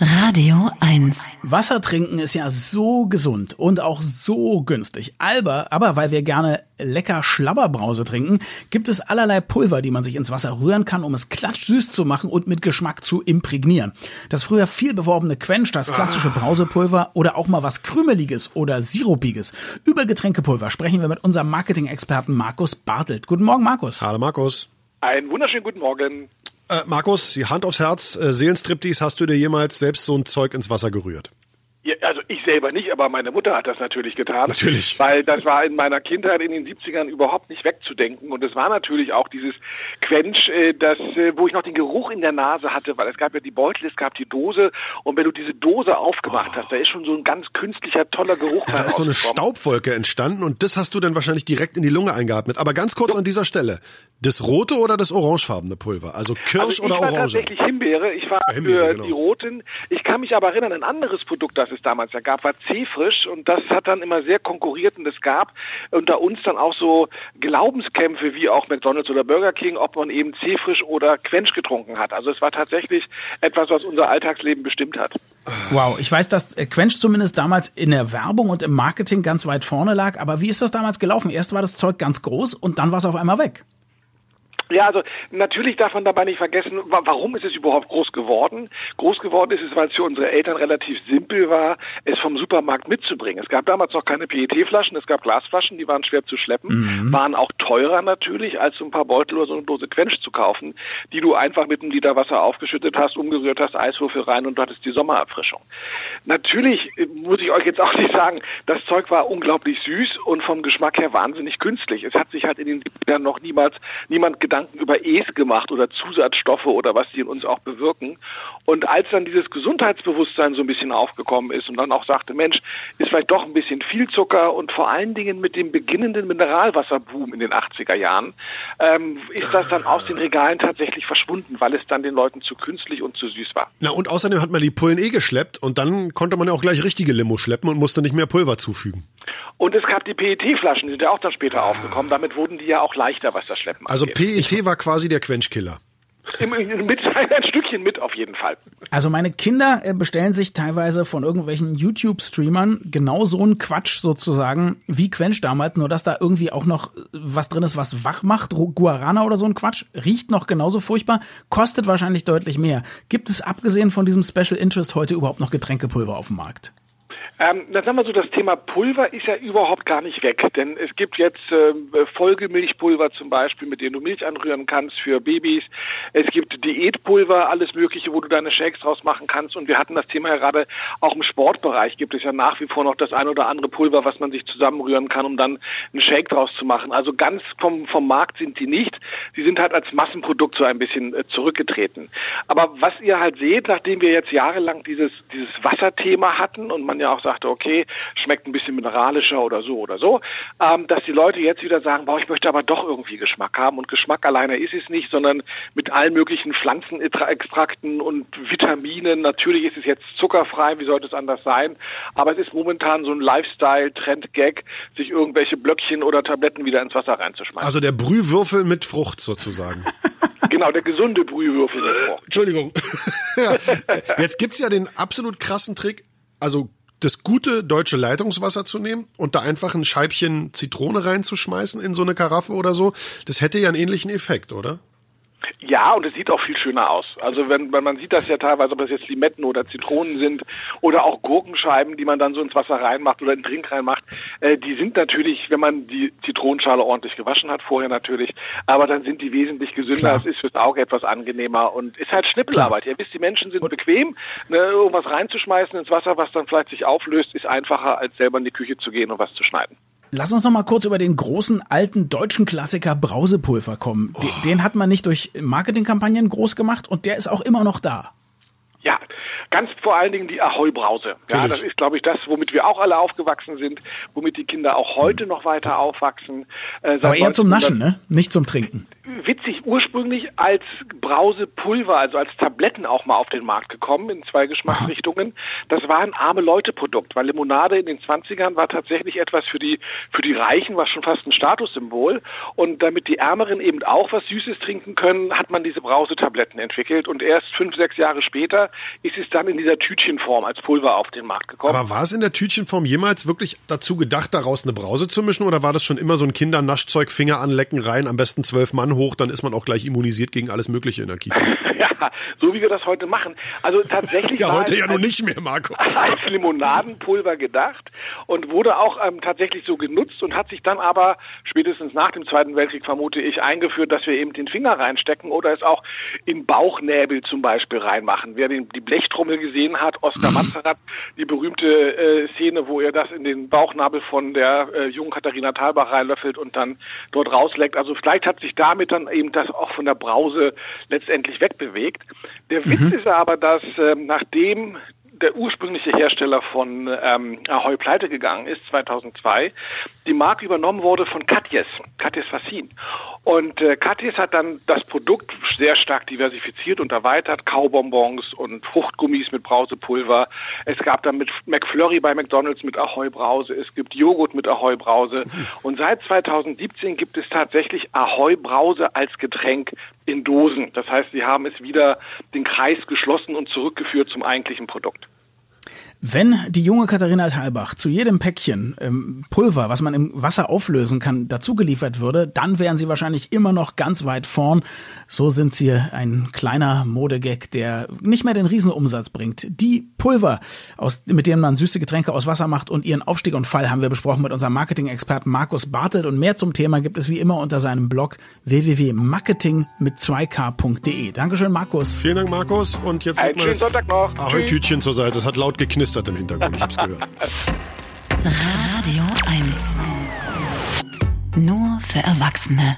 Radio 1. Wasser trinken ist ja so gesund und auch so günstig. Aber, aber weil wir gerne lecker Schlabberbrause trinken, gibt es allerlei Pulver, die man sich ins Wasser rühren kann, um es klatschsüß zu machen und mit Geschmack zu imprägnieren. Das früher viel beworbene Quench, das klassische Brausepulver oder auch mal was Krümeliges oder Sirupiges. Über Getränkepulver sprechen wir mit unserem Marketing-Experten Markus Bartelt. Guten Morgen, Markus. Hallo, Markus. Einen wunderschönen guten Morgen. Äh, Markus, die Hand aufs Herz, äh, Seelenstriptease, hast du dir jemals selbst so ein Zeug ins Wasser gerührt? Also ich selber nicht, aber meine Mutter hat das natürlich getan. Natürlich. Weil das war in meiner Kindheit in den 70ern überhaupt nicht wegzudenken. Und es war natürlich auch dieses Quench, äh, das, äh, wo ich noch den Geruch in der Nase hatte, weil es gab ja die Beutel, es gab die Dose. Und wenn du diese Dose aufgemacht oh. hast, da ist schon so ein ganz künstlicher, toller Geruch. Ja, da ist so eine Staubwolke entstanden und das hast du dann wahrscheinlich direkt in die Lunge eingeatmet. Aber ganz kurz so. an dieser Stelle. Das rote oder das orangefarbene Pulver? Also Kirsch also oder Orange? Ich war tatsächlich Himbeere. Ich war Himbeere, für genau. die roten. Ich kann mich aber erinnern, ein anderes Produkt, das es damals ja gab, war C-Frisch. Und das hat dann immer sehr konkurriert. Und es gab unter uns dann auch so Glaubenskämpfe wie auch McDonalds oder Burger King, ob man eben C-Frisch oder Quench getrunken hat. Also es war tatsächlich etwas, was unser Alltagsleben bestimmt hat. Wow, ich weiß, dass Quench zumindest damals in der Werbung und im Marketing ganz weit vorne lag. Aber wie ist das damals gelaufen? Erst war das Zeug ganz groß und dann war es auf einmal weg. Ja, also natürlich darf man dabei nicht vergessen, warum ist es überhaupt groß geworden? Groß geworden ist es, weil es für unsere Eltern relativ simpel war, es vom Supermarkt mitzubringen. Es gab damals noch keine PET-Flaschen, es gab Glasflaschen, die waren schwer zu schleppen, mhm. waren auch teurer natürlich, als so ein paar Beutel oder so eine Dose Quench zu kaufen, die du einfach mit einem Liter Wasser aufgeschüttet hast, umgerührt hast, Eiswürfel rein und du hattest die Sommererfrischung. Natürlich äh, muss ich euch jetzt auch nicht sagen, das Zeug war unglaublich süß und vom Geschmack her wahnsinnig künstlich. Es hat sich halt in den 70ern noch niemals niemand Gedanken über Es gemacht oder Zusatzstoffe oder was die in uns auch bewirken. Und als dann dieses Gesundheitsbewusstsein so ein bisschen aufgekommen ist und dann auch sagte, Mensch, ist vielleicht doch ein bisschen viel Zucker und vor allen Dingen mit dem beginnenden Mineralwasserboom in den 80er Jahren, ähm, ist das dann aus den Regalen tatsächlich verschwunden, weil es dann den Leuten zu künstlich und zu süß war. Na und außerdem hat man die Pullen eh geschleppt und dann konnte man ja auch gleich richtige Limo schleppen und musste nicht mehr Pulver zufügen. Und es gab die PET-Flaschen, die sind ja auch dann später ah. aufgekommen. Damit wurden die ja auch leichter, was das Schleppen Also angeht. PET war quasi der Quenchkiller. mit ein Stückchen mit auf jeden Fall. Also meine Kinder bestellen sich teilweise von irgendwelchen YouTube-Streamern genau so einen Quatsch sozusagen wie Quench damals, nur dass da irgendwie auch noch was drin ist, was wach macht, Guarana oder so ein Quatsch, riecht noch genauso furchtbar, kostet wahrscheinlich deutlich mehr. Gibt es abgesehen von diesem Special Interest heute überhaupt noch Getränkepulver auf dem Markt? Ähm, na sagen wir so, das Thema Pulver ist ja überhaupt gar nicht weg, denn es gibt jetzt äh, Folgemilchpulver zum Beispiel, mit dem du Milch anrühren kannst für Babys. Es gibt Diätpulver, alles Mögliche, wo du deine Shakes draus machen kannst. Und wir hatten das Thema ja gerade auch im Sportbereich gibt es ja nach wie vor noch das ein oder andere Pulver, was man sich zusammenrühren kann, um dann einen Shake draus zu machen. Also ganz vom, vom Markt sind die nicht. Sie sind halt als Massenprodukt so ein bisschen äh, zurückgetreten. Aber was ihr halt seht, nachdem wir jetzt jahrelang dieses, dieses Wasserthema hatten und man ja auch sagte, okay, schmeckt ein bisschen mineralischer oder so oder so, ähm, dass die Leute jetzt wieder sagen, boah, ich möchte aber doch irgendwie Geschmack haben und Geschmack alleine ist es nicht, sondern mit allen möglichen Pflanzenextrakten und Vitaminen. Natürlich ist es jetzt zuckerfrei, wie sollte es anders sein, aber es ist momentan so ein Lifestyle-Trend-Gag, sich irgendwelche Blöckchen oder Tabletten wieder ins Wasser reinzuschmeißen. Also der Brühwürfel mit Frucht sozusagen. Genau, der gesunde Brühwürfel. mit Frucht. Entschuldigung. ja. Jetzt gibt's ja den absolut krassen Trick, also das gute deutsche Leitungswasser zu nehmen und da einfach ein Scheibchen Zitrone reinzuschmeißen in so eine Karaffe oder so, das hätte ja einen ähnlichen Effekt, oder? Ja, und es sieht auch viel schöner aus. Also wenn, wenn man sieht das ja teilweise, ob das jetzt Limetten oder Zitronen sind oder auch Gurkenscheiben, die man dann so ins Wasser reinmacht oder in den Drink reinmacht, äh, die sind natürlich, wenn man die Zitronenschale ordentlich gewaschen hat, vorher natürlich, aber dann sind die wesentlich gesünder. Es ist fürs Auge etwas angenehmer und ist halt Schnippelarbeit. Klar. Ihr wisst, die Menschen sind und bequem, ne, irgendwas reinzuschmeißen ins Wasser, was dann vielleicht sich auflöst, ist einfacher, als selber in die Küche zu gehen und was zu schneiden. Lass uns noch mal kurz über den großen alten deutschen Klassiker Brausepulver kommen. Oh. Den, den hat man nicht durch Marketingkampagnen groß gemacht und der ist auch immer noch da. Ja, ganz vor allen Dingen die Ahoi-Brause. Ja, das ist, glaube ich, das, womit wir auch alle aufgewachsen sind, womit die Kinder auch heute noch weiter aufwachsen. Äh, Aber eher zum Naschen, ne? Nicht zum Trinken. Witzig, ursprünglich als Brausepulver, also als Tabletten auch mal auf den Markt gekommen, in zwei Geschmacksrichtungen. Das war ein arme Leute-Produkt, weil Limonade in den 20ern war tatsächlich etwas für die, für die Reichen, war schon fast ein Statussymbol. Und damit die Ärmeren eben auch was Süßes trinken können, hat man diese Brausetabletten entwickelt. Und erst fünf, sechs Jahre später ist es dann in dieser Tütchenform als Pulver auf den Markt gekommen. Aber war es in der Tütchenform jemals wirklich dazu gedacht, daraus eine Brause zu mischen oder war das schon immer so ein Kindernaschzeug, Finger anlecken rein, am besten zwölf Mann hoch, dann ist man auch gleich immunisiert gegen alles Mögliche in der Kita? ja, so wie wir das heute machen. Also tatsächlich ja, heute ja noch als- nicht mehr, Markus. als Limonadenpulver gedacht und wurde auch ähm, tatsächlich so genutzt und hat sich dann aber spätestens nach dem Zweiten Weltkrieg vermute ich eingeführt, dass wir eben den Finger reinstecken oder es auch in Bauchnäbel zum Beispiel reinmachen. Wer den, die Blechtrommel gesehen hat, Oskar Mazerat, die berühmte äh, Szene, wo er das in den Bauchnabel von der äh, jungen Katharina Thalbach reinlöffelt und dann dort rausleckt. Also vielleicht hat sich damit dann eben das auch von der Brause letztendlich wegbewegt. Der Witz ist aber, dass ähm, nachdem der ursprüngliche Hersteller von ähm, Ahoy pleite gegangen ist, 2002, die Marke übernommen wurde von Katjes, Katjes Fassin. Und äh, Katjes hat dann das Produkt sehr stark diversifiziert und erweitert, Kaubonbons und Fruchtgummis mit Brausepulver. Es gab dann mit McFlurry bei McDonald's mit Ahoy Brause, es gibt Joghurt mit Ahoy Brause. Und seit 2017 gibt es tatsächlich Ahoy Brause als Getränk in Dosen. Das heißt, sie haben es wieder den Kreis geschlossen und zurückgeführt zum eigentlichen Produkt. Wenn die junge Katharina Thalbach zu jedem Päckchen ähm, Pulver, was man im Wasser auflösen kann, dazugeliefert würde, dann wären sie wahrscheinlich immer noch ganz weit vorn. So sind sie ein kleiner Modegag, der nicht mehr den Riesenumsatz bringt. Die Pulver, aus, mit denen man süße Getränke aus Wasser macht und ihren Aufstieg und Fall haben wir besprochen mit unserem Marketing-Experten Markus Bartelt. Und mehr zum Thema gibt es wie immer unter seinem Blog www.marketing mit 2k.de. Dankeschön, Markus. Vielen Dank, Markus. Und jetzt Einen schönen das Sonntag noch. Ahoi-Tütchen zur Seite. Es hat laut geknistert im Hintergrund. Ich hab's gehört. Radio 1. Nur für Erwachsene.